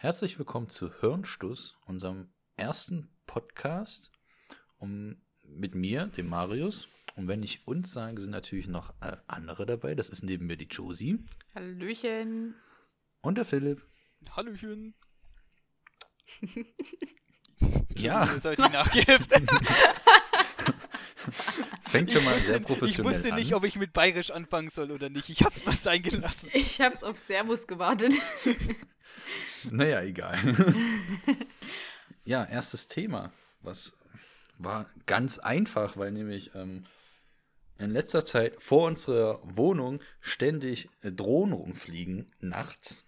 Herzlich willkommen zu Hirnstuss, unserem ersten Podcast um, mit mir, dem Marius. Und wenn ich uns sage, sind natürlich noch äh, andere dabei. Das ist neben mir die Josie. Hallöchen. Und der Philipp. Hallöchen. ja. Jetzt habe ich die nachgeheftet. Fängt schon mal sehr professionell Ich wusste an. nicht, ob ich mit Bayerisch anfangen soll oder nicht. Ich hab's was sein gelassen. Ich hab's auf Servus gewartet. Naja, egal. ja, erstes Thema. Was war ganz einfach, weil nämlich ähm, in letzter Zeit vor unserer Wohnung ständig äh, Drohnen rumfliegen, nachts.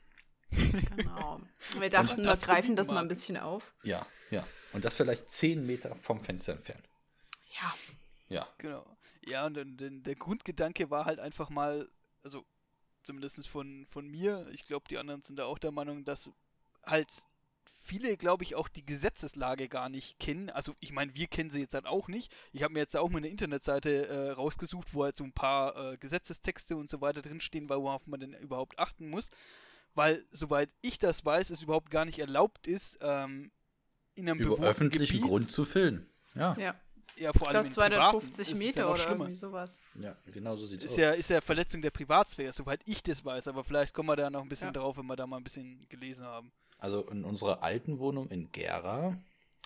Genau. Wir dachten, wir greifen das mal. mal ein bisschen auf. Ja, ja. Und das vielleicht zehn Meter vom Fenster entfernt. Ja. Ja. Genau. Ja, und dann, dann der Grundgedanke war halt einfach mal, also zumindest von, von mir, ich glaube, die anderen sind da auch der Meinung, dass halt viele, glaube ich, auch die Gesetzeslage gar nicht kennen. Also ich meine, wir kennen sie jetzt halt auch nicht. Ich habe mir jetzt auch mal eine Internetseite äh, rausgesucht, wo halt so ein paar äh, Gesetzestexte und so weiter drinstehen, worauf man denn überhaupt achten muss. Weil, soweit ich das weiß, es überhaupt gar nicht erlaubt ist, ähm, in einem Über öffentlichen Gebiet, Grund zu filmen. Ja. Ja. ja, vor Ich allem privaten, 250 ist es Meter ja oder schlimmer. irgendwie sowas. Ja, genau so sieht's Ist aus. ja, ist ja Verletzung der Privatsphäre, soweit ich das weiß, aber vielleicht kommen wir da noch ein bisschen Ja. drauf, wenn wir da mal ein bisschen gelesen haben. Also in unserer alten Wohnung in Gera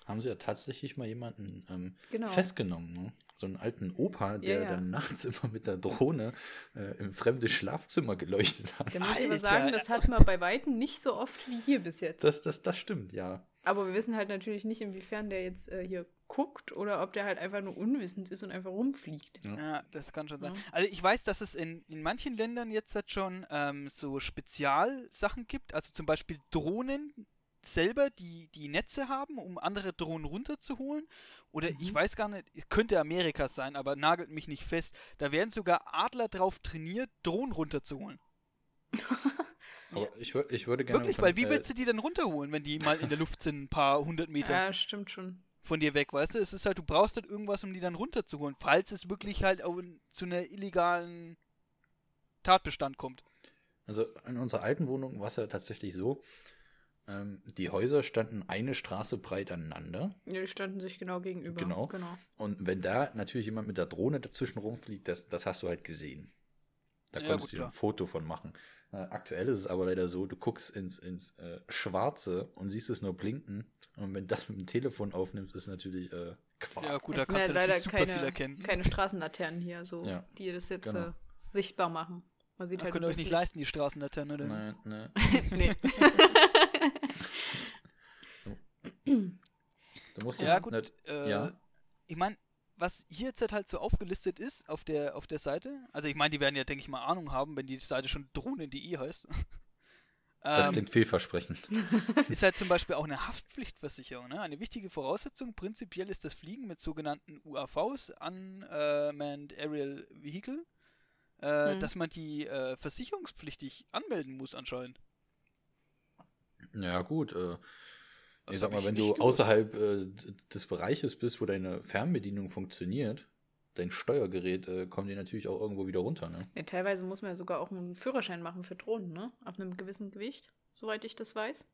haben sie ja tatsächlich mal jemanden ähm, Genau. festgenommen. Ne? So einen alten Opa, der Ja, ja. dann nachts immer mit der Drohne äh, im fremde Schlafzimmer geleuchtet hat. Da muss ich aber sagen, das hat man bei Weitem nicht so oft wie hier bis jetzt. Das, das, das stimmt, ja. aber wir wissen halt natürlich nicht, inwiefern der jetzt äh, hier guckt oder ob der halt einfach nur unwissend ist und einfach rumfliegt. Ja. Ja, das kann schon sein. Ja. Also ich weiß, dass es in, in manchen Ländern jetzt halt schon ähm, so Spezialsachen gibt, also zum Beispiel Drohnen selber, die die Netze haben, um andere Drohnen runterzuholen. Oder ich Mhm. weiß gar nicht, es könnte Amerika sein, aber nagelt mich nicht fest. Da werden sogar Adler drauf trainiert, Drohnen runterzuholen. Aber ich, ich würde gerne. Wirklich, von, weil wie äh, willst du die dann runterholen, wenn die mal in der Luft sind, ein paar hundert Meter? Ja, stimmt schon. Von dir weg, weißt du? Es ist halt, du brauchst halt irgendwas, um die dann runterzuholen, falls es wirklich halt auch in, zu einer illegalen Tatbestand kommt. Also in unserer alten Wohnung war es ja tatsächlich so, ähm, die Häuser standen eine Straße breit aneinander. Ja, die standen sich genau gegenüber. Genau. genau. Und wenn da natürlich jemand mit der Drohne dazwischen rumfliegt, das, das hast du halt gesehen. Da Ja, konntest du dir ein. Foto von machen. Äh, aktuell ist es aber leider so, du guckst ins, ins äh, Schwarze und siehst es nur blinken. Und wenn das mit dem Telefon aufnimmst, ist natürlich äh, Quark. Ja, gut, Es da kannst ja du leider natürlich super viel keine, erkennen. keine Straßenlaternen hier, so, Ja, die das jetzt genau. äh, sichtbar machen. Man sieht Da halt könnt ihr euch nicht leisten, die Straßenlaternen, oder? Nein, nein. nee. Du musst Ja, ja, gut. Nicht, Äh, ja. Ich meine, was hier jetzt halt so aufgelistet ist auf der, auf der Seite, also ich meine, die werden ja, denke ich mal, Ahnung haben, wenn die Seite schon drohnen.de heißt. das Ähm, klingt vielversprechend. ist halt zum Beispiel auch eine Haftpflichtversicherung. Ne? Eine wichtige Voraussetzung prinzipiell ist das Fliegen mit sogenannten UAVs, Unmanned Aerial Vehicle, äh, Mhm. dass man die äh, versicherungspflichtig anmelden muss anscheinend. Ja, gut. Äh, Das ich sag mal, wenn du gewusst. außerhalb äh, des Bereiches bist, wo deine Fernbedienung funktioniert, dein Steuergerät, äh, kommen die natürlich auch irgendwo wieder runter, ne? Ja, teilweise muss man ja sogar auch einen Führerschein machen für Drohnen, ne? Ab einem gewissen Gewicht, soweit ich das weiß.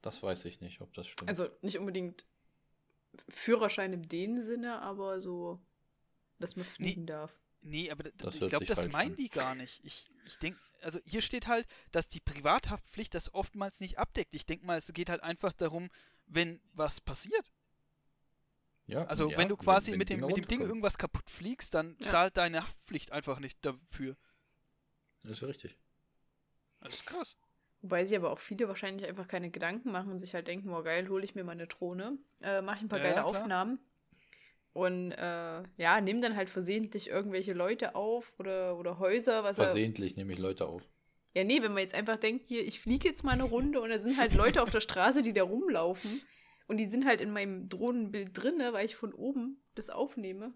Das weiß ich nicht, ob das stimmt. Also nicht unbedingt Führerschein in dem Sinne, aber so, dass man es Nee. fliegen darf. Nee, aber Das ich glaube, das meinen an. die gar nicht. Ich, ich denke, also hier steht halt, dass die Privathaftpflicht das oftmals nicht abdeckt. Ich denke mal, es geht halt einfach darum, wenn was passiert. ja, Also ja, wenn du quasi wenn mit, die dem, mit dem Ding irgendwas kaputt fliegst, dann Ja. zahlt deine Haftpflicht einfach nicht dafür. Das ist ja richtig. Das ist krass. Wobei sich aber auch viele wahrscheinlich einfach keine Gedanken machen und sich halt denken, oh geil, hole ich mir mal eine Drohne, äh, mache ich ein paar Ja, geile klar. Aufnahmen und äh, ja, nimm dann halt versehentlich irgendwelche Leute auf oder, oder Häuser, was er, Versehentlich nehme ich Leute auf. Ja, nee, wenn man jetzt einfach denkt, hier, ich fliege jetzt mal eine Runde und da sind halt Leute auf der Straße, die da rumlaufen und die sind halt in meinem Drohnenbild drinne, weil ich von oben das aufnehme.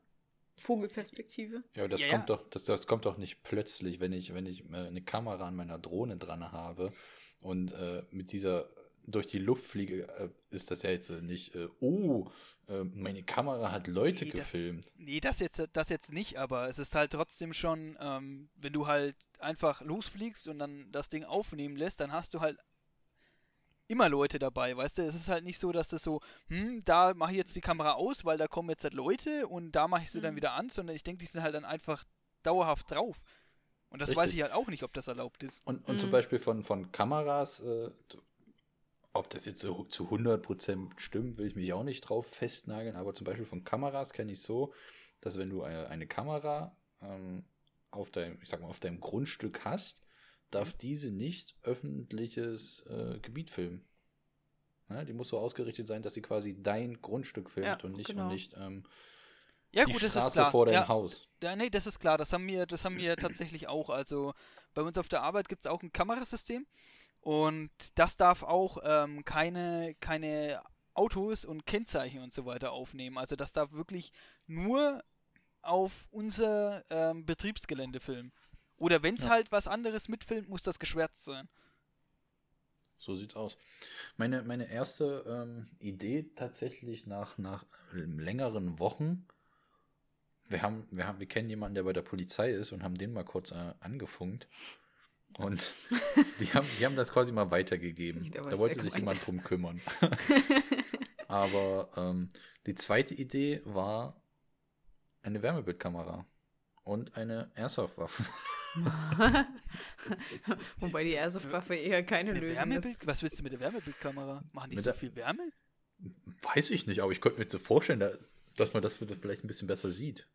Vogelperspektive. Ja, aber das Ja, kommt ja. doch, das, das kommt doch nicht plötzlich, wenn ich, wenn ich äh, eine Kamera an meiner Drohne dran habe und äh, mit dieser durch die Luft fliege, äh, ist das ja jetzt äh, nicht, äh, oh, äh, meine Kamera hat Leute Nee, das- gefilmt. Nee, das jetzt, das jetzt nicht, aber es ist halt trotzdem schon, ähm, wenn du halt einfach losfliegst und dann das Ding aufnehmen lässt, dann hast du halt immer Leute dabei, weißt du? Es ist halt nicht so, dass das so, hm, da mache ich jetzt die Kamera aus, weil da kommen jetzt halt Leute und da mache ich sie dann Mhm. wieder an, sondern ich denke, die sind halt dann einfach dauerhaft drauf. Und das weiß Richtig. ich halt auch nicht, ob das erlaubt ist. Und, und zum Mhm. Beispiel von, von Kameras, äh, ob das jetzt so zu 100% stimmt, will ich mich auch nicht drauf festnageln, aber zum Beispiel von Kameras kenne ich so, dass wenn du äh, eine Kamera ähm, auf deinem, ich sag mal, auf deinem Grundstück hast, darf diese nicht öffentliches äh, Gebiet filmen. Ne? Die muss so ausgerichtet sein, dass sie quasi dein Grundstück filmt Ja, und nicht, genau. und nicht ähm, Ja, die gut, das Straße ist klar. vor deinem ja, Haus. Ja, nee, das ist klar. Das haben wir, das haben wir tatsächlich auch. Also bei uns auf der Arbeit gibt es auch ein Kamerasystem und das darf auch ähm, keine, keine Autos und Kennzeichen und so weiter aufnehmen. Also das darf wirklich nur auf unser ähm, Betriebsgelände filmen. Oder wenn es Ja. halt was anderes mitfilmt, muss das geschwärzt sein. So sieht's aus. Meine, meine erste ähm, Idee tatsächlich nach, nach ähm, längeren Wochen, wir haben, wir haben, wir kennen jemanden, der bei der Polizei ist und haben den mal kurz äh, angefunkt. Und die haben, die haben das quasi mal weitergegeben. Da wollte sich jemand drum kümmern. Aber ähm, die zweite Idee war eine Wärmebildkamera und eine Airsoft-Waffe. Wobei die Airsoft-Waffe eher keine Eine Lösung ist. Was willst du mit der Wärmebildkamera? Machen die Mit so viel Wärme? Weiß ich nicht, aber ich könnte mir so vorstellen, da- dass man das vielleicht ein bisschen besser sieht.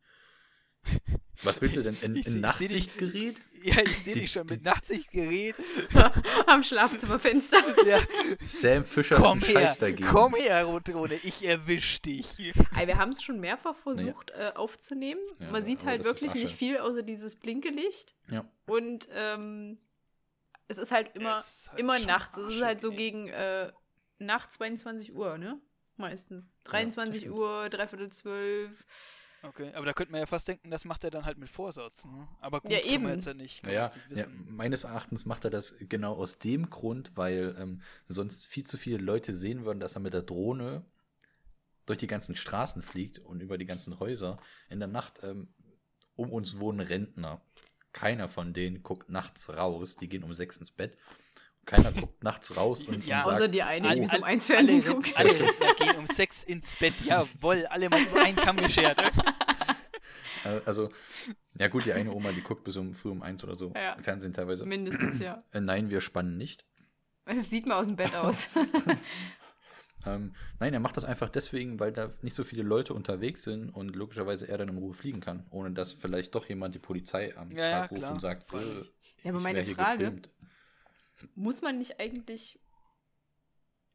Was willst du denn? Ein, dich- Nachtsichtgerät? Ja, ich sehe dich schon mit Nachtsichtgerät. Am Schlafzimmerfenster. Ja, Sam Fischer komm ist ein her, Scheiß dagegen. komm her, Rotrone, ich erwisch dich. Ey, wir haben es schon mehrfach versucht äh, aufzunehmen. Ja, Man sieht aber halt wirklich nicht viel außer dieses Blinkelicht. Ja. Und ähm, es ist halt immer, ist halt immer nachts. Es ist halt so ey. gegen äh, nach 22 Uhr, ne? Meistens. 23 stimmt. Uhr, dreiviertel zwölf. Okay, aber da könnte man ja fast denken, das macht er dann halt mit Vorsatz. Ne? Aber gut, Ja, kann man eben. jetzt ja nicht, kann man Naja, nicht ja, wissen. meines Erachtens macht er das genau aus dem Grund, weil ähm, sonst viel zu viele Leute sehen würden, dass er mit der Drohne durch die ganzen Straßen fliegt und über die ganzen Häuser. In der Nacht ähm, um uns wohnen Rentner. Keiner von denen guckt nachts raus. Die gehen um sechs ins Bett. Keiner guckt nachts raus und, Ja, und sagt, Außer die eine, die alle- bis um eins Fernsehen alle, guckt. Alle Rentner gehen um sechs ins Bett. Jawohl, alle mal über einen Kamm geschert. Also, ja gut, die eine Oma, die guckt bis um früh um eins oder so Ja. im Fernsehen teilweise. Mindestens, ja. Äh, nein, wir spannen nicht. Das sieht man aus dem Bett aus. Ähm, nein, er macht das einfach deswegen, weil da nicht so viele Leute unterwegs sind und logischerweise er dann in Ruhe fliegen kann, ohne dass vielleicht doch jemand die Polizei am Ja, ja, Tag ruft klar, und sagt, äh. Ja, aber ich meine Frage- gefilmt. Muss man nicht eigentlich.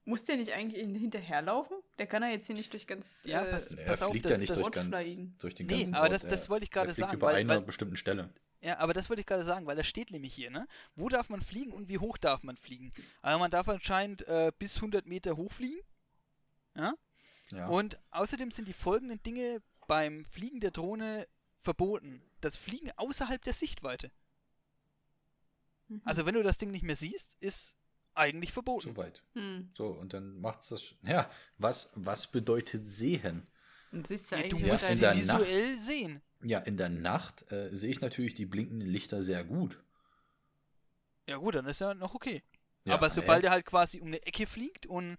Muss der nicht eigentlich hinterherlaufen? Der kann ja jetzt hier nicht durch ganz. Ja, äh, pass- Er pass auf, fliegt das- ja nicht das- durch, ganz, durch den Nee, ganzen aber Ort. das- das wollte ich gerade er sagen, über weil- einer weil- bestimmten Stelle. Ja, aber das wollte ich gerade sagen, weil das steht nämlich hier, ne? Wo darf man fliegen und wie hoch darf man fliegen? Also man darf anscheinend äh, bis 100 Meter hochfliegen. Ja? Ja. Und außerdem sind die folgenden Dinge beim Fliegen der Drohne verboten. Das Fliegen außerhalb der Sichtweite. Mhm. Also wenn du das Ding nicht mehr siehst, ist eigentlich verboten. zu weit. Hm. So, und dann macht es das. Ja, was, was bedeutet sehen? Und siehst du Ja, du musst in sie der deine- Nacht- visuell sehen. Ja, in der Nacht äh, sehe ich natürlich die blinkenden Lichter sehr gut. Ja gut, dann ist ja noch okay. Ja, Aber sobald äh, er halt quasi um eine Ecke fliegt und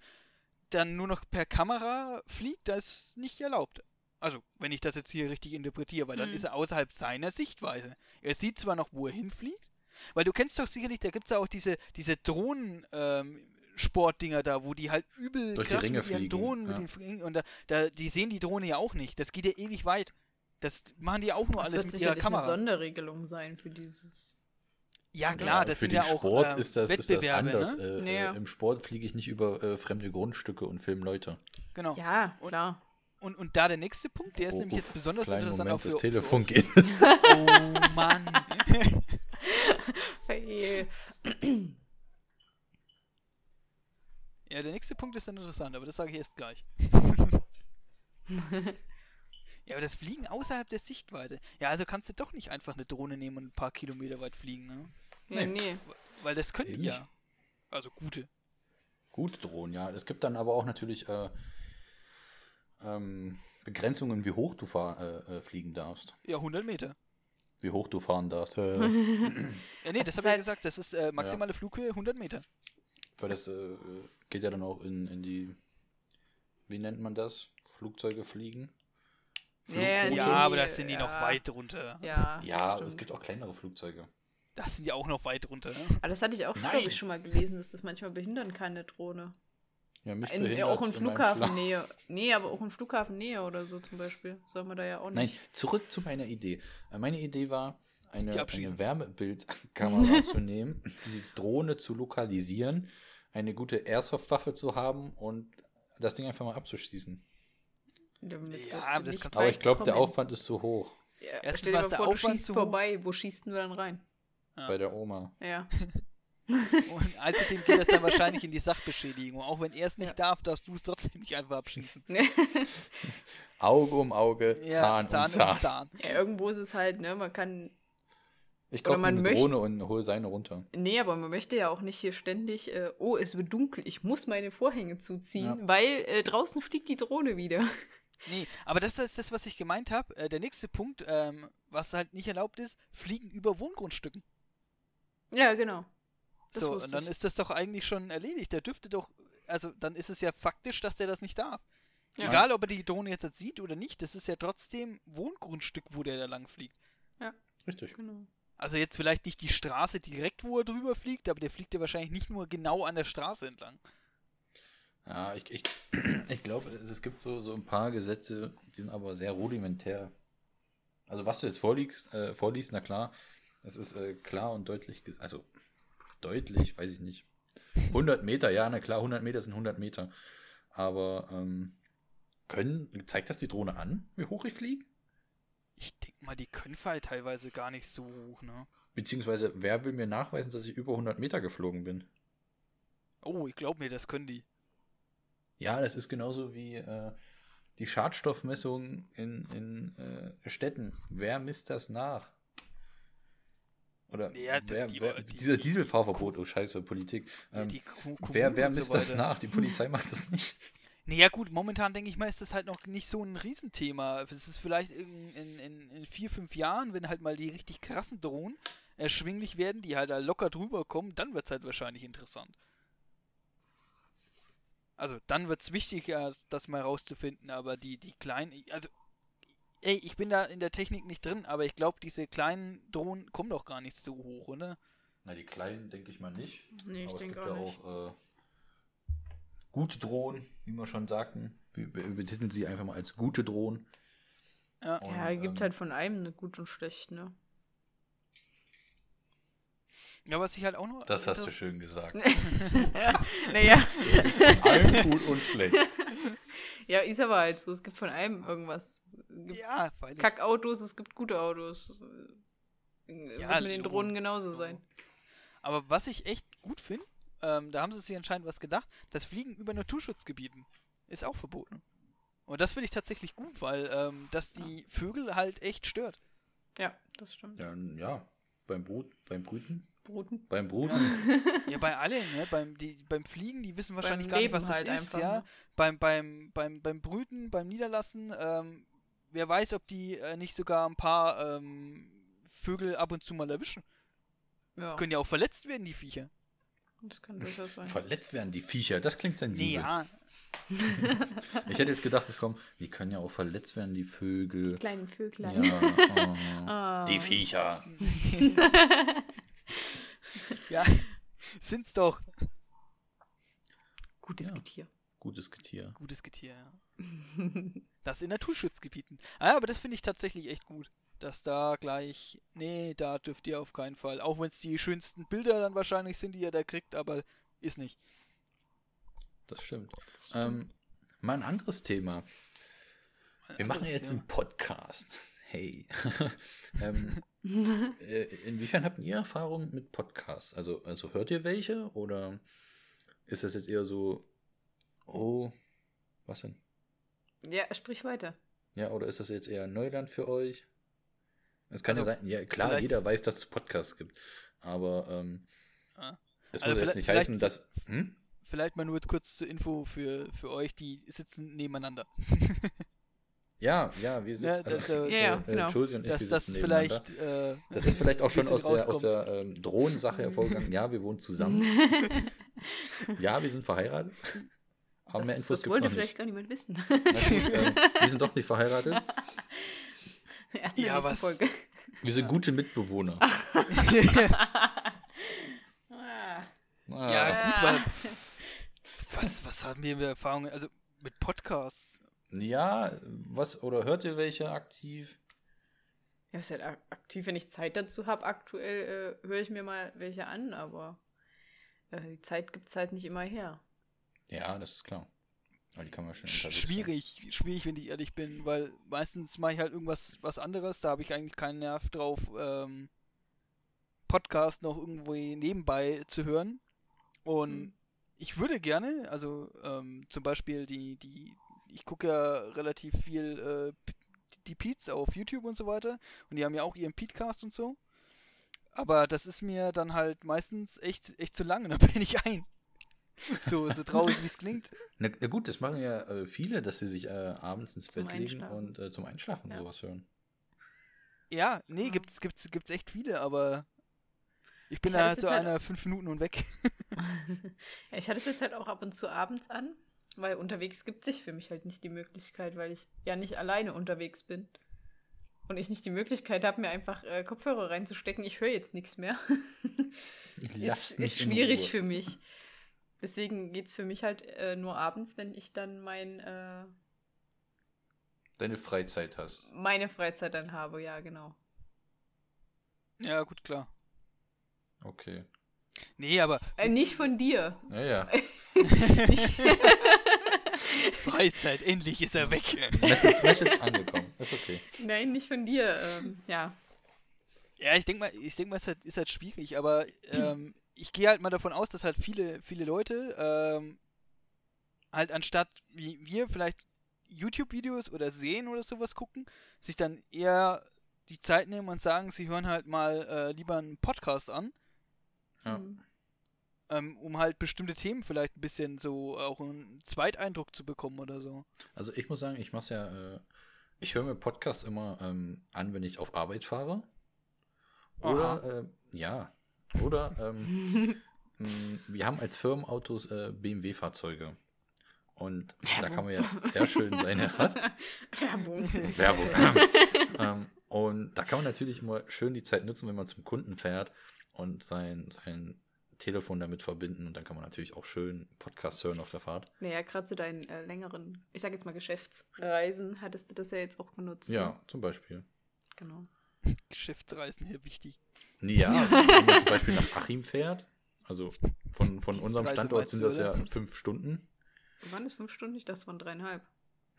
dann nur noch per Kamera fliegt, das ist nicht erlaubt. Also, wenn ich das jetzt hier richtig interpretiere, weil dann Hm. ist er außerhalb seiner Sichtweise. Er sieht zwar noch, wo er hinfliegt, weil du kennst doch sicherlich, da gibt es ja auch diese, diese Drohnen, ähm, Sportdinger da, wo die halt übel Durch die krass Ringe mit ihren fliegen, Drohnen mit ja. den Fliegen und da, da, die sehen die Drohne ja auch nicht. Das geht ja ewig weit. Das machen die ja auch nur Das alles wird mit ihrer sicherlich eine Kamera. Sonderregelung sein für dieses. Ja Ja, klar, das für sind den ja auch Sport äh, ist, das, ist das Wettbewerbe, anders. Ne? Äh, Ja. äh, Im Sport fliege ich nicht über äh, fremde Grundstücke und filme Leute. Genau. Ja, Und- klar. Und, und da der nächste Punkt, der ist Oh, nämlich jetzt uff, besonders kleinen interessant Moment, auch für, das Telefon für geht. Oh Mann. Fail. ja, der nächste Punkt ist dann interessant, aber das sage ich erst gleich. ja, aber das Fliegen außerhalb der Sichtweite. Ja, also kannst du doch nicht einfach eine Drohne nehmen und ein paar Kilometer weit fliegen, ne? Ja, Nee. nee. Weil das können Eben die ja. Also gute. Gut drohen, ja. Es gibt dann aber auch natürlich äh, ähm, Begrenzungen, wie hoch du fahr, äh, äh, fliegen darfst. Ja, 100 Meter. Wie hoch du fahren darfst. Äh, Ja, nee, Das das, ist habe ich ja halt- gesagt. Das ist äh, maximale Flughöhe 100 Meter. Weil das äh, geht ja dann auch in, in die, wie nennt man das? Flugzeuge fliegen? Ja, ja, Ja, aber das sind die ja. noch weit runter. Ja, Ja, es gibt auch kleinere Flugzeuge. Das sind ja auch noch weit runter. Ne? Aber das hatte ich auch, glaube ich, schon mal gelesen, dass das manchmal behindern kann, eine Drohne. Ja, mich In, auch in. Flughafennähe. Nee, aber auch in Flughafennähe oder so zum Beispiel. Soll man da ja auch Nein, nicht. zurück zu meiner Idee. Äh, Meine Idee war, eine, eine Wärmebildkamera zu nehmen, die Drohne zu lokalisieren, eine gute Airsoft-Waffe zu haben und das Ding einfach mal abzuschießen. Damit Ja, das Aber ich glaube, der. Aufwand ist zu hoch Ja, Erstens stell dir mal vor, du Aufwand schießt vorbei. Wo schießen wir dann rein? Ja. bei der Oma. Ja. Und außerdem geht das dann wahrscheinlich in die Sachbeschädigung. Auch wenn er es nicht Ja. darf, darfst du es trotzdem nicht einfach abschießen. Auge um Auge, Ja, Zahn, um Zahn. Zahn. ja, irgendwo ist es halt, ne? Man kann. Ich kaufe eine möchte- Drohne und hole seine runter. Nee, aber man möchte ja auch nicht hier ständig, äh, oh, es wird dunkel, ich muss meine Vorhänge zuziehen, Ja. weil äh, draußen fliegt die Drohne wieder. Nee, aber das ist das, was ich gemeint habe. Äh, der nächste Punkt, ähm, was halt nicht erlaubt ist, fliegen über Wohngrundstücken. Ja, genau. Das so, und dann ich. ist das doch eigentlich schon erledigt. Der dürfte doch, also dann ist es ja faktisch, dass der das nicht darf. Ja. Egal, ob er die Drohne jetzt sieht oder nicht, das ist ja trotzdem Wohngrundstück, wo der da lang fliegt. Richtig. Genau. Also jetzt vielleicht nicht die Straße direkt, wo er drüber fliegt, aber der fliegt ja wahrscheinlich nicht nur genau an der Straße entlang. Ja, ich, ich, ich glaube, es gibt so, so ein paar Gesetze, die sind aber sehr rudimentär. Also was du jetzt vorliegst, äh, vorliest, na klar, es ist äh, klar und deutlich, also deutlich, weiß ich nicht. 100 Meter, ja, na klar, 100 Meter sind 100 Meter. Aber ähm, können, zeigt das die Drohne an, wie hoch ich fliege? Ich denke mal, die können halt teilweise gar nicht so hoch, ne? Beziehungsweise, wer will mir nachweisen, dass ich über 100 Meter geflogen bin? Oh, ich glaube mir, das können die. Ja, das ist genauso wie äh, die Schadstoffmessung in, in äh, Städten. Wer misst das nach? Oder Ja, wer, die- wer, die- dieser die- Dieselfahrverbot, oh scheiße, Politik. Ähm, wer wer und so misst das nach? Die Polizei macht das nicht. Naja gut, momentan denke ich mal, ist das halt noch nicht so ein Riesenthema. Es ist vielleicht in, in, in, in vier, fünf Jahren, wenn halt mal die richtig krassen Drohnen erschwinglich werden, die halt da locker drüber kommen, dann wird es halt wahrscheinlich interessant. Also dann wird es wichtig, ja, das mal rauszufinden, aber die, die kleinen, also ey, ich bin da in der Technik nicht drin, aber ich glaube, diese kleinen Drohnen kommen doch gar nicht so hoch, oder? Na, die kleinen denke ich mal nicht. Nee, ich denke gibt auch ja nicht. auch äh, gute Drohnen, wie wir schon sagten. Wir, betiteln sie einfach mal als gute Drohnen. Ja. Und, Ja, gibt ähm, halt von einem eine gut und schlecht, ne? Ja, was ich halt auch noch. Das hast du schön gesagt. ja, naja. Allen gut und schlecht. ja, ist aber halt so. Es gibt von allem irgendwas. Gibt Ja. Kackautos, es gibt gute Autos. Äh, Ja, wird mit den. Drohnen genauso sein. Aber was ich echt gut finde, ähm, da haben sie sich anscheinend was gedacht, das Fliegen über Naturschutzgebieten ist auch verboten. Und das finde ich tatsächlich gut, weil ähm, das die Vögel halt echt stört. Ja, das stimmt. Ja, ja, beim Brut, beim Brüten, Bruten. beim Bruten. Ja, bei allen, ne? Beim, die, beim Fliegen, die wissen wahrscheinlich Beim gar nicht, Leben was das halt ist, einfach, ja. ne? Beim, beim, beim, beim Brüten, beim Niederlassen, ähm, wer weiß, ob die äh, nicht sogar ein paar ähm, Vögel ab und zu mal erwischen. Ja, Können ja auch verletzt werden, die Viecher. das kann durchaus sein. Verletzt werden die Viecher, das klingt sensibel. ja. Ich hätte jetzt gedacht, es kommt, die können ja auch verletzt werden, die Vögel. Kleinen Vöglein. Ja, oh. Ah. Die Viecher. Ja, sind's doch. Gutes Ja. Getier. Gutes Getier. Gutes Getier, ja. Das in Naturschutzgebieten. Ah, aber das finde ich tatsächlich echt gut. Dass da gleich, nee, da dürft ihr auf keinen Fall. Auch wenn es die schönsten Bilder dann wahrscheinlich sind, die ihr da kriegt, aber ist nicht. Das stimmt. Ähm, mal ein anderes Thema. Wir machen ja jetzt einen Podcast. Hey. ähm, äh, inwiefern habt ihr Erfahrung mit Podcasts? Also, also hört ihr welche oder ist das jetzt eher so, oh, was denn? Ja, sprich weiter. Ja, oder ist das jetzt eher Neuland für euch? Es kann Also, ja sein, ja klar, vielleicht- jeder weiß, dass es Podcasts gibt. Aber ähm, Ah. es Also muss jetzt vielleicht- nicht heißen, dass. Hm? Vielleicht mal nur kurz zur Info für, für euch, die sitzen nebeneinander. Ja, ja, wir Ja, sitzen. das, also, äh, Ja, ja, äh, genau. Josie und ich, Dass wir das sitzen nebeneinander. vielleicht. Äh, Das ist vielleicht auch schon aus der, aus rauskommt. der ähm, Drohnensache hervorgegangen. Ja, wir wohnen zusammen. Ja, wir sind verheiratet. Aber mehr das, Infos das gibt es wollte noch vielleicht nicht. gar niemand wissen. Gut, ähm, wir sind doch nicht verheiratet. Erst in der Ja, was- Folge. Wir sind gute Mitbewohner. Ah. Ah, Ja, gut, weil. Was, was haben wir für Erfahrungen? Also mit Podcasts. ja, was, oder hört ihr welche aktiv? Ja, ist halt ak- aktiv, wenn ich Zeit dazu habe. Aktuell äh, höre ich mir mal welche an, aber äh, die Zeit gibt es halt nicht immer her. Ja, das ist klar. Aber die kann man schön Sch unterwegs hören. schwierig, schwierig, wenn ich ehrlich bin, weil meistens mache ich halt irgendwas was anderes, da habe ich eigentlich keinen Nerv drauf, ähm, Podcast noch irgendwo nebenbei zu hören. Und Mhm. ich würde gerne, also ähm, zum Beispiel die, die, ich gucke ja relativ viel äh, die Peets auf YouTube und so weiter und die haben ja auch ihren Peatcast und so. Aber das ist mir dann halt meistens echt, echt zu lang und dann bin ich ein. So, so traurig wie es klingt. Na, na gut, das machen ja äh, viele, dass sie sich äh, abends ins Zum Bett legen und äh, zum Einschlafen Ja. sowas hören. Ja, nee, Ja. gibt's, gibt's, gibt's echt viele, aber ich bin Ich da halt so halt- einer fünf Minuten und weg. ja, ich hatte es jetzt halt auch ab und zu abends an, weil unterwegs gibt sich für mich halt nicht die Möglichkeit, weil ich ja nicht alleine unterwegs bin. Und ich nicht die Möglichkeit habe, mir einfach äh, Kopfhörer reinzustecken. Ich höre jetzt nichts mehr. Ist, ist schwierig für mich. Deswegen geht es für mich halt äh, nur abends, wenn ich dann mein, äh, Deine Freizeit hast. meine Freizeit dann habe. Ja, genau. Ja, gut, klar. Okay. Nee, aber Äh, nicht von dir. Ja, ja. Freizeit, endlich ist er weg. Message, Message angekommen. Ist okay. Nein, nicht von dir. Ähm, ja. Ja, ich denke mal, ich denke mal, es ist halt, ist halt schwierig, aber ähm, ich gehe halt mal davon aus, dass halt viele, viele Leute ähm, halt anstatt wie wir vielleicht YouTube-Videos oder sehen oder sowas gucken, sich dann eher die Zeit nehmen und sagen, sie hören halt mal äh, lieber einen Podcast an, Ja. Mhm. ähm, um halt bestimmte Themen vielleicht ein bisschen so auch einen Zweiteindruck zu bekommen oder so. Also ich muss sagen, ich mache ja, äh, ich höre mir Podcasts immer ähm, an, wenn ich auf Arbeit fahre. Oder, äh, ja, oder ähm, mh, wir haben als Firmenautos äh, BMW-Fahrzeuge. Und da kann man ja sehr schön seine, was? Werbung. Werbung. ähm, und da kann man natürlich immer schön die Zeit nutzen, wenn man zum Kunden fährt und sein, sein Telefon damit verbinden. Und dann kann man natürlich auch schön Podcasts hören auf der Fahrt. Naja, gerade zu deinen äh, längeren, ich sag jetzt mal Geschäftsreisen, hattest du das ja jetzt auch genutzt. Ja, Ne? zum Beispiel. Genau. Geschäftsreisen hier wichtig. Ja, wenn man zum Beispiel nach Achim fährt, also von, von unserem Standort sind das ja fünf Stunden. Waren das fünf Stunden? Ich dachte, es waren dreieinhalb.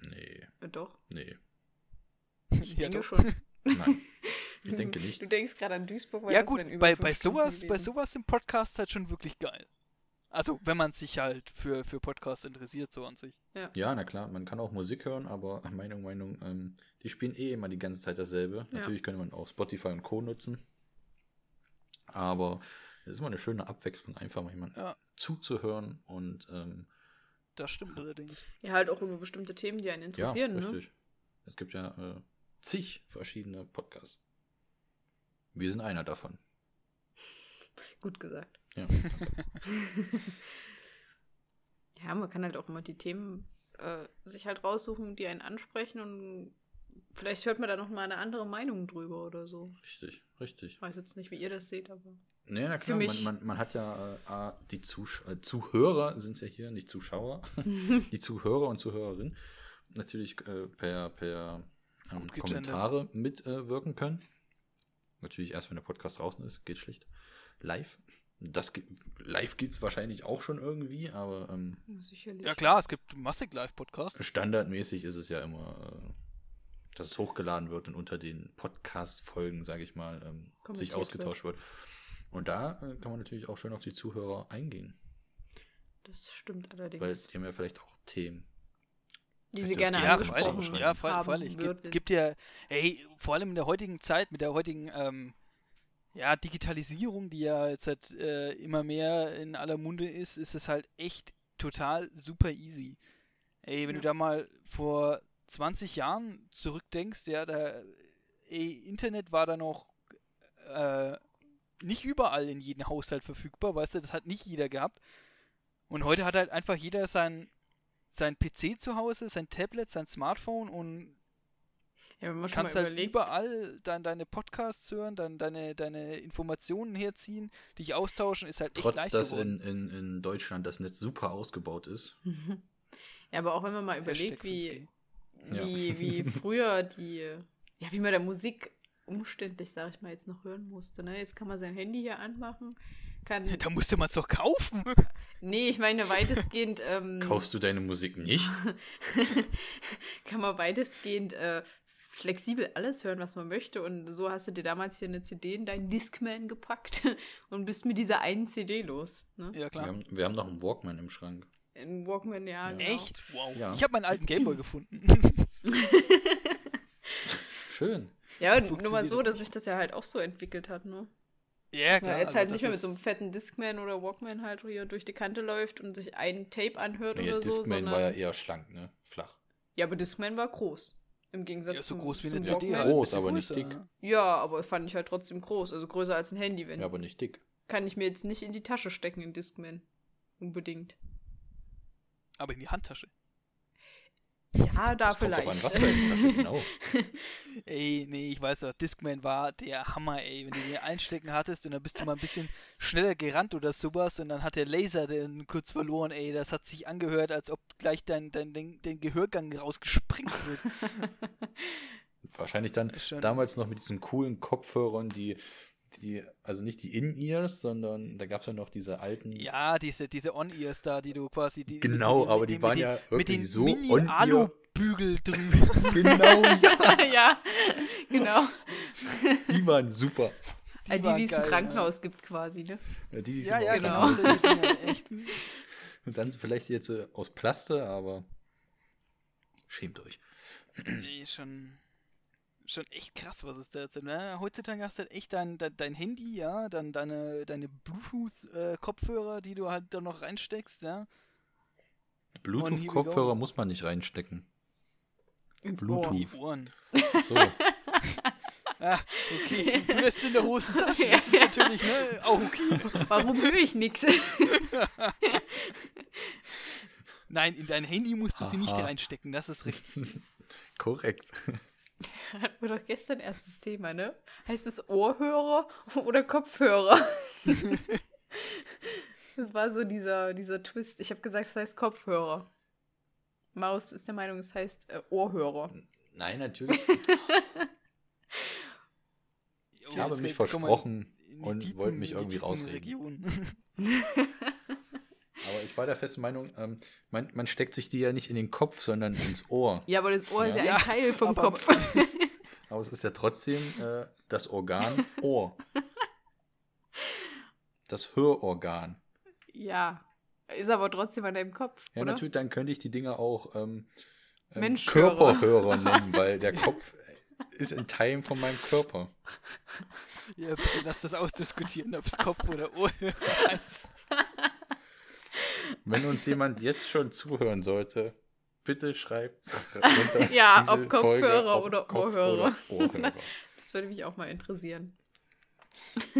Nee, Ja, doch. nee, Ich Ja, denke doch. schon. nein. Ich denke nicht. Du denkst gerade an Duisburg, weil Ja das gut, bei, bei sowas, bei sowas im Podcast halt schon wirklich geil. Also, wenn man sich halt für, für Podcasts interessiert, so an sich. Ja, na klar, man kann auch Musik hören, aber Meinung, Meinung, ähm, die spielen eh immer die ganze Zeit dasselbe. Ja. Natürlich könnte man auch Spotify und Co. nutzen. Aber es ist immer eine schöne Abwechslung, einfach mal jemandem Ja. zuzuhören und ähm, Das stimmt allerdings. Ja, halt auch über bestimmte Themen, die einen ja, interessieren, ne? richtig. Es gibt ja äh, zig verschiedene Podcasts. Wir sind einer davon. Gut gesagt. Ja. Ja, man kann halt auch immer die Themen äh, sich halt raussuchen, die einen ansprechen und vielleicht hört man da noch mal eine andere Meinung drüber oder so. richtig, richtig. Ich weiß jetzt nicht, wie ihr das seht, aber. Nee, na klar, man, mich- man, man hat ja äh, die Zusch äh, Zuhörer sind es ja hier, nicht Zuschauer, die Zuhörer und Zuhörerinnen natürlich äh, per, per ähm. Kommentare mitwirken können. Natürlich erst, wenn der Podcast draußen ist, geht schlicht live. Das live geht es wahrscheinlich auch schon irgendwie, aber ähm, Sicherlich. Ja klar, es gibt massig Live-Podcasts. standardmäßig ist es ja immer, äh, dass es hochgeladen wird und unter den Podcast-Folgen, sage ich mal, ähm, sich ausgetauscht wird. Und da äh, kann man natürlich auch schön auf die Zuhörer eingehen, Das stimmt allerdings. weil die haben ja vielleicht auch Themen. die sie gerne Ja, angesprochen. Ja, fre- haben freilich. würden. Gibt, gibt ja, ey, vor allem in der heutigen Zeit, mit der heutigen ähm, ja, Digitalisierung, die ja jetzt halt, äh, immer mehr in aller Munde ist, ist es halt echt total super easy. Ey, wenn Ja. du da mal vor 20 Jahren zurückdenkst, ja, da, ey, Internet war da noch äh, nicht überall in jedem Haushalt verfügbar, weißt du, das hat nicht jeder gehabt. Und heute hat halt einfach jeder sein, sein PC zu Hause, sein Tablet, sein Smartphone und Ja, wenn man schon kannst mal halt überlegt, überall dann deine Podcasts hören, dann deine, deine Informationen herziehen, dich austauschen, ist halt echt Trotz, leicht dass geworden. in, in, in Deutschland das Netz super ausgebaut ist. ja, aber auch wenn man mal überlegt, wie, 5G. Ja. wie, wie früher die, ja, wie man der Musik umständlich, sag ich mal, jetzt noch hören musste. Ne? Jetzt kann man sein Handy hier anmachen, kann, Da musste man es doch kaufen. nee, ich meine weitestgehend, ähm, Kaufst du deine Musik nicht? kann man weitestgehend äh, flexibel alles hören, was man möchte. Und so hast du dir damals hier eine CD in deinen Discman gepackt und bist mit dieser einen CD los. Ne? Ja, Wir klar. haben, wir haben noch einen Walkman im Schrank. In Walkman, ja. Ja. Genau. Echt? Wow. Ja. Ich habe meinen alten Gameboy gefunden. Schön. Ja, und nur mal so, dass sich das ja halt auch so entwickelt hat, ne? ja, klar. Jetzt also halt nicht mehr mit so einem fetten Discman oder Walkman halt hier durch die Kante läuft und sich ein Tape anhört Nee, oder so, Discman war ja eher schlank, ne? Flach. Ja, aber Discman war groß. Im Gegensatz ja, so zum, groß wie eine CD Walkman. halt. ein Groß, aber nicht dick. Ja, aber fand ich halt trotzdem groß. Also größer als ein Handy. Wenn Ja, aber nicht dick. kann ich mir jetzt nicht in die Tasche stecken, in Discman. Unbedingt. Aber in die Handtasche. Ja, da Das kommt vielleicht. drauf an, was für genau. Ey, nee, ich weiß doch, Discman war der Hammer, ey. Wenn du den einstecken hattest und dann bist du mal ein bisschen schneller gerannt oder sowas und dann hat der Laser den kurz verloren, ey. Das hat sich angehört, als ob gleich dein, dein, dein, dein Gehörgang rausgesprengt wird. Wahrscheinlich dann schon- damals noch mit diesen coolen Kopfhörern, die, die also nicht die In-Ears, sondern da gab es ja noch diese alten. Ja, diese, diese On-Ears da, die du quasi. Die, Genau, mit den- aber die den- waren mit ja den, Mit wirklich den so On-Ear. Mini-Alu-Bügel drüber. Genau, ja, ja, genau. die waren super. Die, die, waren die es im Krankenhaus gibt quasi, ne? Ja, die, die Ja, ja, genau. Genau. Dinger, echt. Und dann vielleicht jetzt äh, aus Plaste, aber schämt euch. Nee, schon, schon echt krass, was es da jetzt. Ne? Heutzutage hast du halt echt dein, dein, dein Handy, ja, dann deine, deine Bluetooth-Kopfhörer, die du halt da noch reinsteckst, ja. Bluetooth-Kopfhörer muss man nicht reinstecken. Ins Bluetooth. Ohren. So, Ah, okay. Du lässt in der Hosentasche. Das ist natürlich, ne, auch okay. Warum höre ich nichts? Nein, in dein Handy musst du sie nicht reinstecken, das ist richtig. korrekt. Hatten wir doch gestern erstes Thema, ne? Heißt es Ohrhörer oder Kopfhörer? das war so dieser, dieser Twist. Ich habe gesagt, es heißt Kopfhörer. Maus ist der Meinung, es heißt äh, Ohrhörer. Nein, natürlich. Ich habe mich versprochen und wollte mich irgendwie rausreden. Ich war der festen Meinung, ähm, man, man steckt sich die ja nicht in den Kopf, sondern ins Ohr. Ja, aber das Ohr ist ja, Ja, ein Teil vom aber- Kopf. Aber es ist ja trotzdem äh, das Organ Ohr. Das Hörorgan. ja. Ist aber trotzdem an deinem Kopf. Ja, oder? natürlich, dann könnte ich die Dinger auch ähm, ähm. Körperhörer nennen, weil der Kopf ist in Teilen von meinem Körper. Ja, bitte lass das ausdiskutieren, ob es Kopf oder Ohr heißt. Wenn uns jemand jetzt schon zuhören sollte, bitte schreibt unter Ja, diese ob Kopfhörer Folge, ob oder Kopf Ohrhörer. oder Ohrhörer. Das würde mich auch mal interessieren.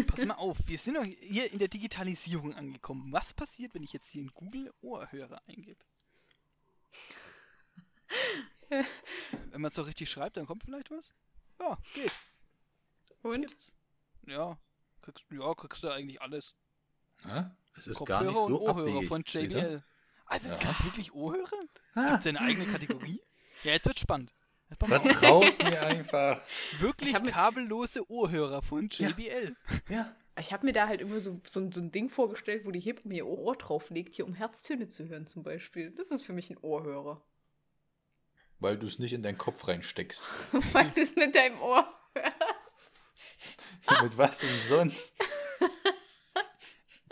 Pass mal auf, wir sind doch hier in der Digitalisierung angekommen. Was passiert, wenn ich jetzt hier in Google Ohrhörer eingebe? Wenn man es doch richtig schreibt, dann kommt vielleicht was? Ja, geht. Und? Gibt's. Ja, kriegst, ja, kriegst du eigentlich alles. Ja, es ist Kopfhörer gar nicht so und Ohrhörer abwegig. von. JBL. Also es Ja. gibt wirklich Ohrhörer? Ah, Gibt es eine eigene Kategorie? Ja, jetzt wird spannend. Vertraut mir einfach. Wirklich mir- kabellose Ohrhörer von Ja. JBL. Ja. Ich habe mir da halt immer so, so, so ein Ding vorgestellt, wo die Hebamme ihr Ohr drauflegt, hier um Herztöne zu hören zum Beispiel. Das ist für mich ein Ohrhörer. Weil du es nicht in deinen Kopf reinsteckst. Weil du es mit deinem Ohr hörst. Mit was denn sonst?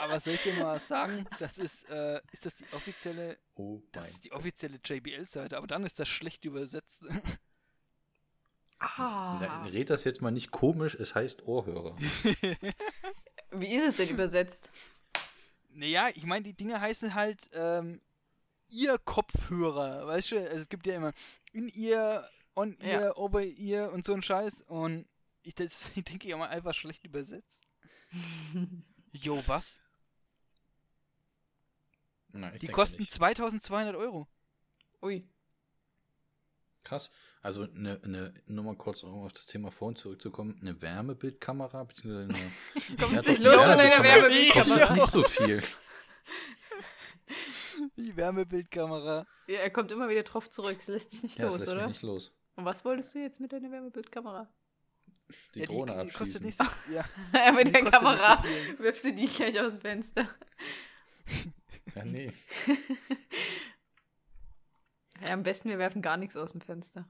Aber soll ich dir mal sagen, das ist, äh, ist das die offizielle, Oh das ist die offizielle JBL-Seite, aber dann ist das schlecht übersetzt. Ah. Na, red das jetzt mal nicht komisch, es heißt Ohrhörer. Wie ist es denn übersetzt? naja, ich meine, die Dinge heißen halt, ähm, ihr Kopfhörer, weißt du, also es gibt ja immer in ihr, on Ja. ihr, over ihr und so ein Scheiß und ich, das ich denke ich mal einfach schlecht übersetzt. Jo, was? Na, ich Die kosten nicht. 2200 Euro. Ui. Krass. Also eine, eine, nur mal kurz um auf das Thema Phone zurückzukommen, eine Wärmebildkamera, beziehungsweise eine Kommst nicht los von kann man- Wärmebildkamera. kostet nicht so viel. Die Wärmebildkamera. Ja, er kommt immer wieder drauf zurück. Es lässt dich nicht Ja, das los, lässt oder? mich nicht los. Und was wolltest du jetzt mit deiner Wärmebildkamera? Die ja, Drohne die, die kostet abschießen. nicht so, ja, mit die der kostet so Kamera viel. wirfst du die gleich aus dem Fenster. Ja, nee. Ja, am besten wir werfen gar nichts aus dem Fenster.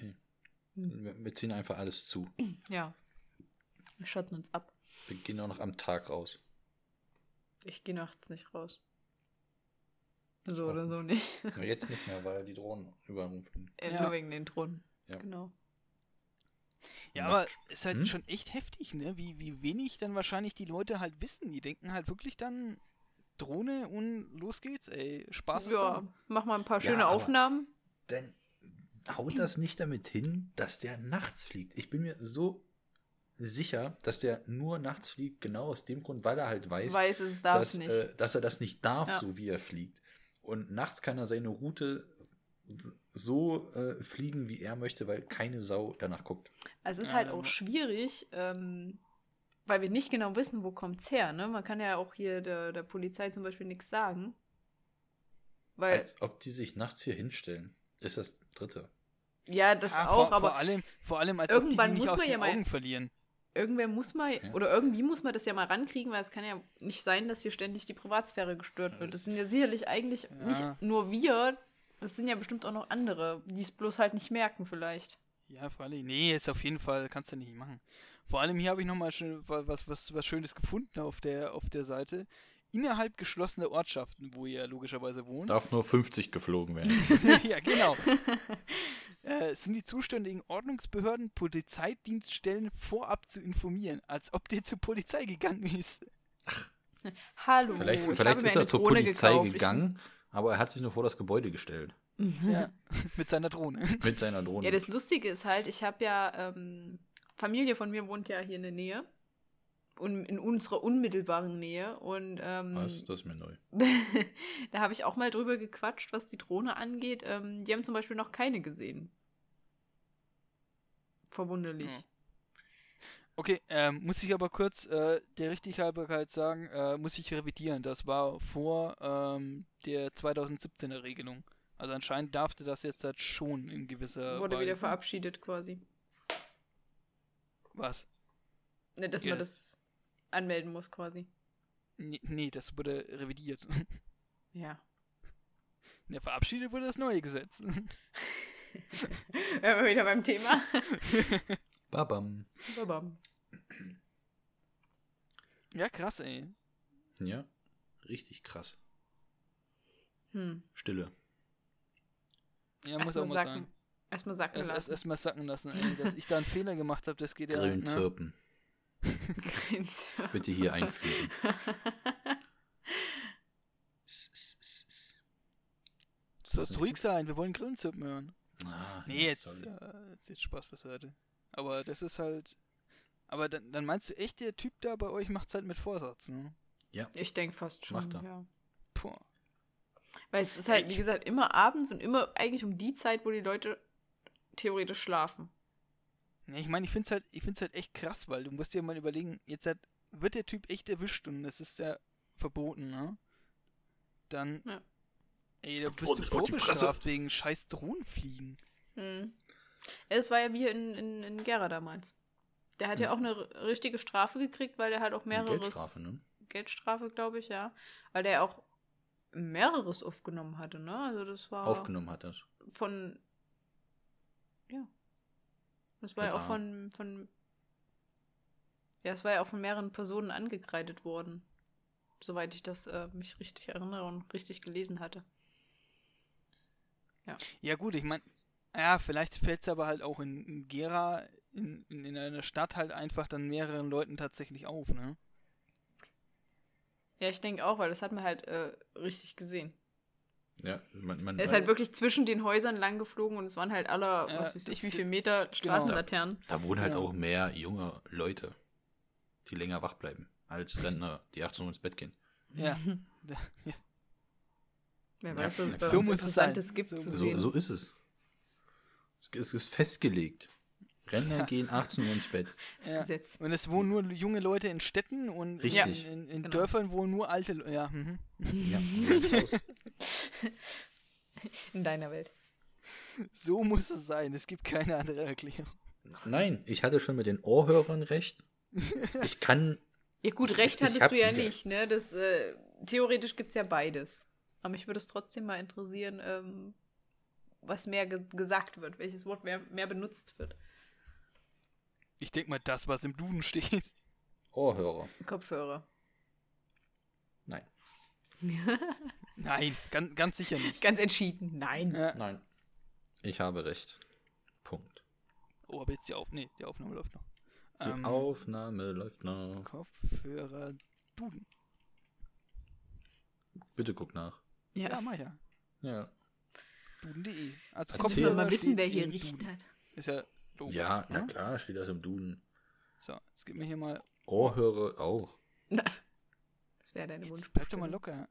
nee. Wir, wir ziehen einfach alles zu. Ja. Wir schotten uns ab. Wir gehen auch noch am Tag raus. Ich gehe nachts nicht raus. So auch oder nicht. so nicht. Jetzt nicht mehr, weil die Drohnen überall rumfliegen. Ja. Nur wegen den Drohnen. Ja. Genau. Ja, aber ist halt Hm? schon echt heftig, ne? Wie, wie wenig dann wahrscheinlich die Leute halt wissen. Die denken halt wirklich dann Drohne und los geht's, ey. Spaß ist Ja, da. mach mal ein paar Ja, schöne aber- Aufnahmen. Denn haut das nicht damit hin, dass der nachts fliegt. Ich bin mir so sicher, dass der nur nachts fliegt, genau aus dem Grund, weil er halt weiß, Weiß es darf dass, nicht. Äh, dass er das nicht darf, Ja. so wie er fliegt. Und nachts kann er seine Route so äh, fliegen, wie er möchte, weil keine Sau danach guckt. Also es ist halt dann- auch schwierig, ähm, weil wir nicht genau wissen, wo kommt's her. Ne? Man kann ja auch hier der, der Polizei zum Beispiel nichts sagen. Weil, Als ob die sich nachts hier hinstellen. Ist das dritte. ja, das Ja, auch, vor, aber vor allem, vor allem als irgendwann ob die, die muss nicht aus man den ja mal- Augen verlieren. irgendwer muss mal, Ja. oder irgendwie muss man das ja mal rankriegen, weil es kann ja nicht sein, dass hier ständig die Privatsphäre gestört wird. Das sind ja sicherlich eigentlich Ja. nicht nur wir, das sind ja bestimmt auch noch andere, die es bloß halt nicht merken vielleicht. Ja, vor allem. Nee, ist auf jeden Fall, kannst du nicht machen. Vor allem hier habe ich nochmal was, was, was Schönes gefunden auf der, auf der Seite. Innerhalb geschlossener Ortschaften, wo ihr logischerweise wohnt. Darf nur 50 geflogen werden. ja, genau. äh, sind die zuständigen Ordnungsbehörden, Polizeidienststellen vorab zu informieren, als ob der zur Polizei gegangen ist. Hallo, vielleicht ich vielleicht ist er zur Polizei gekauft. Ich- gegangen, aber er hat sich nur vor das Gebäude gestellt. Ja, mit seiner Drohne. Mit seiner Drohne. Ja, das Lustige ist halt, ich habe ja, ähm, Familie von mir wohnt ja hier in der Nähe. Und in unserer unmittelbaren Nähe. Und ähm, Was? Das ist mir neu. da habe ich auch mal drüber gequatscht, was die Drohne angeht. Ähm, die haben zum Beispiel noch keine gesehen. Verwunderlich. Ja. Okay, ähm, muss ich aber kurz äh, der Richtighaltigkeit sagen, äh, muss ich revidieren. Das war vor ähm, der 2017er Regelung. Also anscheinend darfst du das jetzt halt schon in gewisser Wurde Weise. wieder verabschiedet quasi. Was? Ne, dass Ja, man das- anmelden muss quasi. Nee, nee, das wurde revidiert. Ja. ja, verabschiedet wurde das neue Gesetz. Wären wir wieder beim Thema. Babam. Babam. ja, krass, ey. Ja, richtig krass. Hm. Stille. Ja, muss auch Erstmal mal sacken. sagen. Erstmal sacken Erst, erst, lassen. erst mal sacken lassen, ey. Dass ich da einen Fehler gemacht habe, das geht ja. Grillen Ne? zirpen. Bitte hier einführen. Du sollst ruhig sein, wir wollen Grillen zirpen hören. Ah, Nee, ja, jetzt, äh, jetzt, jetzt Spaß beiseite. Aber das ist halt. Aber dann, dann meinst du echt, der Typ da bei euch macht's halt mit Vorsatz, ne? Ich denke fast schon. Macht er. Ja. Puh. Weil es ist halt, wie gesagt, immer abends und immer eigentlich um die Zeit, wo die Leute theoretisch schlafen. Ne, ich meine, ich find's halt, ich find's halt echt krass, weil du musst dir mal überlegen, jetzt halt, wird der Typ echt erwischt und es ist ja verboten, ne? Dann. Ja. Ey, da bist du vorbestraft wegen scheiß Drohnenfliegen. Hm. Ja, das war ja wie in, in, in Gera damals. Der hat ja, Ja. auch eine richtige Strafe gekriegt, weil der halt auch Eine mehreres. Geldstrafe, ne? Geldstrafe, glaube ich, ja. Weil der auch mehreres aufgenommen hatte, ne? Also das war Aufgenommen hat das. von. Ja. Das war ja Mit auch von, von. Ja, es war ja auch von mehreren Personen angekreidet worden. Soweit ich das äh, mich richtig erinnere und richtig gelesen hatte. Ja, gut, ich meine, ja, vielleicht fällt es aber halt auch in, in Gera, in, in, in einer Stadt halt einfach dann mehreren Leuten tatsächlich auf, ne? Ja, ich denke auch, weil das hat man halt äh, richtig gesehen. Ja, man, man Er ist halt wirklich zwischen den Häusern lang geflogen und es waren halt aller, Ja, was weiß ich, wie das- viel Meter Straßenlaternen. da wohnen halt Ja. auch mehr junge Leute, die länger wach bleiben, als Rentner, die 18 Uhr ins Bett gehen. Ja. Wer Ja, weiß, was es bei. So uns Interessantes sein. gibt So zu So, sehen. so ist es. Es ist festgelegt. Rentner gehen 18 Uhr ins Bett. Das Ja. Gesetz. Und es wohnen nur junge Leute in Städten und Richtig. in, in, in Genau. Dörfern wohnen nur alte Leute. Ja, mhm. Ja. In deiner Welt. so muss es sein. Es gibt keine andere Erklärung. Nein, ich hatte schon mit den Ohrhörern recht. Ich kann. Ja gut, recht hattest hab- du ja nicht, ne? Das, äh, theoretisch gibt es ja beides. Aber mich würde es trotzdem mal interessieren, ähm, was mehr ge gesagt wird, welches Wort mehr, mehr benutzt wird. Ich denke mal, das, was im Duden steht. Ohrhörer. Kopfhörer. Nein. Nein, ganz, ganz sicher nicht. Ganz entschieden, nein. Ja. Nein. Ich habe recht. Punkt. Oh, aber jetzt die Auf nee, die Aufnahme läuft noch. Die Ähm, Aufnahme läuft noch. Kopfhörer Duden. Bitte guck nach. Ja, Ja. mach ja. Ja. Duden.de. Also. Jetzt will mal wissen, wer hier im Richt Duden. hat. Ist ja logisch. Ja, na klar, steht das im Duden. So, jetzt gib mir hier mal. Ohrhörer auch. Das wäre deine Jetzt bleib doch mal locker.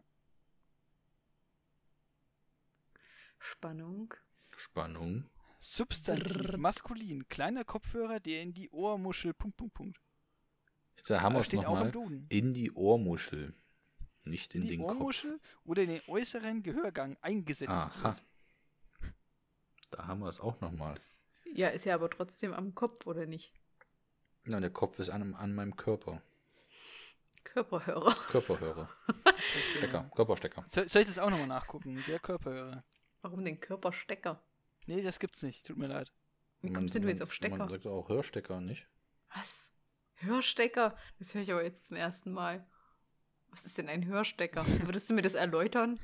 Spannung. Spannung. Substantiv, maskulin, kleiner Kopfhörer, der in die Ohrmuschel. Punkt, Punkt, Punkt. Da haben wir es nochmal. Duden. In die Ohrmuschel. Nicht in, In die den Ohrmuschel oder in den äußeren Gehörgang eingesetzt Aha. wird. Da haben wir es auch nochmal. Ja, ist ja aber trotzdem am Kopf, oder nicht? Na, der Kopf ist an, an meinem Körper. Körperhörer. Körperhörer. Stecker. Körperstecker. Soll, soll ich das auch nochmal nachgucken? Der Körperhörer. Warum den Körperstecker? Nee, das gibt's nicht. Tut mir leid. Wie Man- kommst denn du jetzt auf Stecker? Man sagt auch Hörstecker, nicht? Was? Hörstecker? Das höre ich aber jetzt zum ersten Mal. Was ist denn ein Hörstecker? Würdest du mir das erläutern?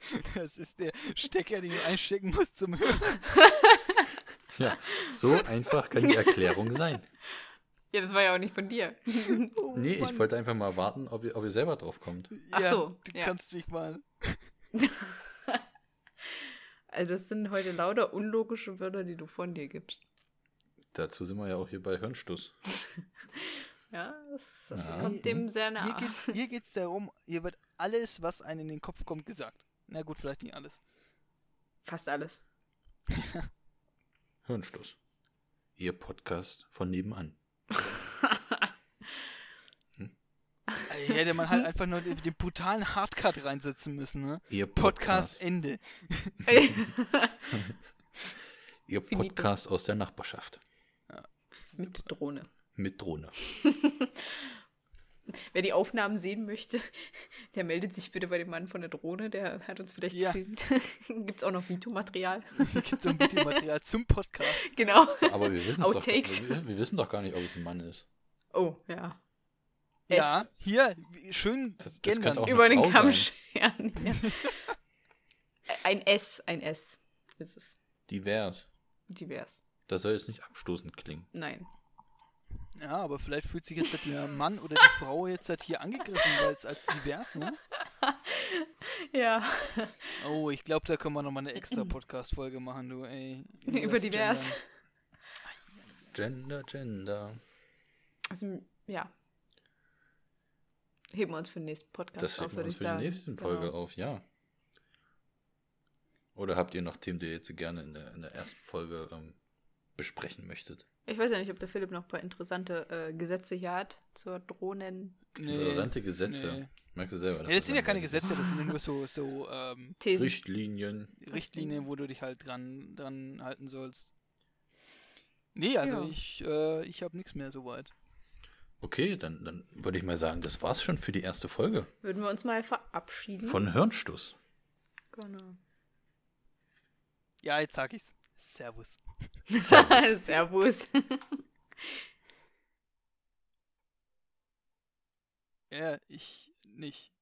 Das ist der Stecker, den du einstecken musst zum Hören. Ja, so einfach kann die Erklärung sein. Ja, das war ja auch nicht von dir. Oh, Nee, ich Mann. wollte einfach mal warten, ob ihr, ob ihr selber drauf kommt. Ach ja, so, Du ja. kannst mich mal. Also das sind heute lauter unlogische Wörter, die du von dir gibst. Dazu sind wir ja auch hier bei Hirnstuss. Ja, das, das Ja. kommt dem sehr Hier nah. geht's, hier geht's darum, hier wird alles, was einem in den Kopf kommt, gesagt. Na gut, vielleicht nicht alles. Fast alles. Hirnstuss. Ihr Podcast von nebenan. Also, hätte man halt einfach nur den, den brutalen Hardcut reinsetzen müssen, ne? Ihr Podcast Podcast. Ende. Ihr. Podcast aus der Nachbarschaft. Mit Drohne. Mit Drohne. Wer die Aufnahmen sehen möchte, der meldet sich bitte bei dem Mann von der Drohne. Der hat uns vielleicht Ja. gefilmt. Gibt es auch noch Videomaterial? Gibt's so ein Videomaterial zum Podcast. genau. Aber wir wissen doch, Outtakes. wir, wir wissen doch gar nicht, ob es ein Mann ist. Oh, ja. Ja, hier, schön Es- es gendern. auch- Über den Kamm sein. scheren. Ja. ein S, ein S. ist es. Divers. Divers. Das soll jetzt nicht abstoßend klingen. Nein. Ja, aber vielleicht fühlt sich jetzt der Mann oder die Frau jetzt halt hier angegriffen, weil es als divers, ne? Ja. Oh, ich glaube, da können wir nochmal eine extra Podcast-Folge machen, du, ey. Über das divers. Gendern. Gender, Gender. Also, ja. Heben wir uns für den nächsten Podcast Das auf, heben wir würde uns ich für die sagen. nächste Folge Genau. auf, ja. Oder habt ihr noch Themen, die ihr jetzt gerne in der, in der ersten Folge ähm, besprechen möchtet? Ich weiß ja nicht, ob der Philipp noch ein paar interessante äh, Gesetze hier hat zur Drohnen. Nee, Interessante Gesetze. nee. Merkst du selber? Ja, das sind ja keine. Gesetze, das sind ja nur so, so ähm. Richtlinien. Richtlinien, wo du dich halt dran, dran halten sollst. Nee, also Ja. ich, äh, ich habe nichts mehr soweit. Okay, dann, dann würde ich mal sagen, das war's schon für die erste Folge Würden wir uns mal verabschieden? von Hirnstuss. Genau. Ja, jetzt sag ich's. Servus. Servus. Servus. Ja, ich nicht.